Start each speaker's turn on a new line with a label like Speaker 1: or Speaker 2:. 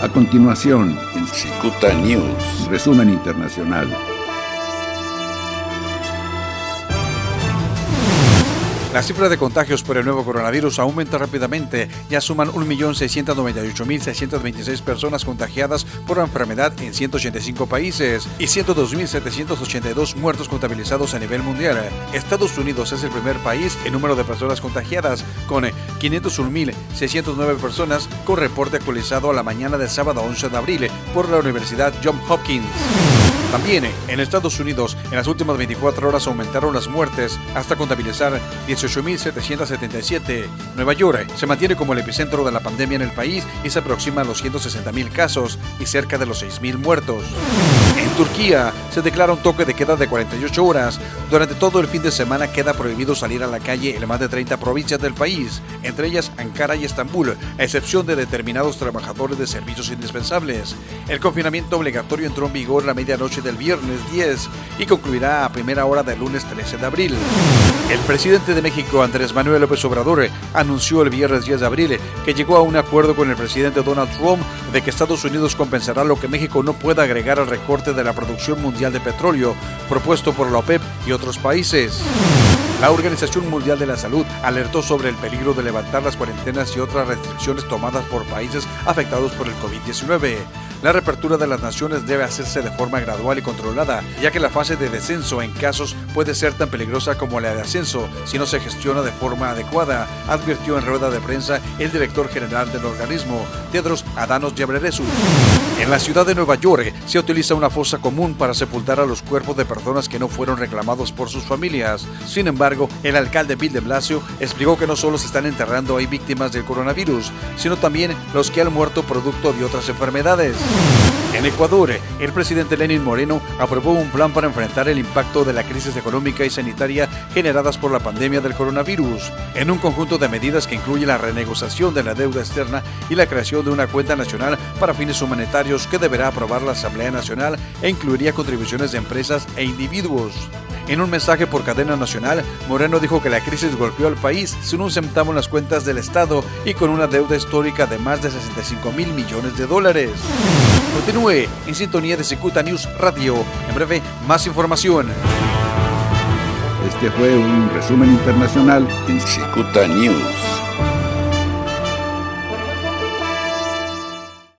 Speaker 1: A continuación, en
Speaker 2: Cicuta News.
Speaker 1: resumen internacional.
Speaker 3: La cifra de contagios por el nuevo coronavirus aumenta rápidamente. Ya suman 1.698.626 personas contagiadas por la enfermedad en 185 países y 102.782 muertos contabilizados a nivel mundial. Estados Unidos es el primer país en número de personas contagiadas, con 501.609 personas, con reporte actualizado a la mañana del sábado 11 de abril por la Universidad Johns Hopkins. También en Estados Unidos, en las últimas 24 horas aumentaron las muertes hasta contabilizar 18.777. Nueva York se mantiene como el epicentro de la pandemia en el país y se aproxima a los 160.000 casos y cerca de los 6.000 muertos. En Turquía se declara un toque de queda de 48 horas. Durante todo el fin de semana queda prohibido salir a la calle en más de 30 provincias del país, entre ellas Ankara y Estambul, a excepción de determinados trabajadores de servicios indispensables. El confinamiento obligatorio entró en vigor la medianoche del viernes 10 y concluirá a primera hora del lunes 13 de abril. El presidente de México, Andrés Manuel López Obrador, anunció el viernes 10 de abril que llegó a un acuerdo con el presidente Donald Trump de que Estados Unidos compensará lo que México no pueda agregar al recorte de la producción mundial de petróleo propuesto por la OPEP y otros países. La Organización Mundial de la Salud alertó sobre el peligro de levantar las cuarentenas y otras restricciones tomadas por países afectados por el COVID-19. La reapertura de las naciones debe hacerse de forma gradual y controlada, ya que la fase de descenso en casos puede ser tan peligrosa como la de ascenso si no se gestiona de forma adecuada, advirtió en rueda de prensa el director general del organismo, Tedros Adhanom Ghebreyesus. En la ciudad de Nueva York se utiliza una fosa común para sepultar a los cuerpos de personas que no fueron reclamados por sus familias. Sin embargo, el alcalde Bill de Blasio explicó que no solo se están enterrando ahí víctimas del coronavirus, sino también los que han muerto producto de otras enfermedades. En Ecuador, el presidente Lenin Moreno aprobó un plan para enfrentar el impacto de la crisis económica y sanitaria generadas por la pandemia del coronavirus, en un conjunto de medidas que incluye la renegociación de la deuda externa y la creación de una cuenta nacional para fines humanitarios que deberá aprobar la Asamblea Nacional e incluiría contribuciones de empresas e individuos. En un mensaje por cadena nacional, Moreno dijo que la crisis golpeó al país sin un centavo en las cuentas del Estado y con una deuda histórica de más de 65 mil millones de dólares. Continúe en sintonía de Secuta News Radio. En breve, más información.
Speaker 1: Este fue un resumen internacional
Speaker 2: en Cicuta News.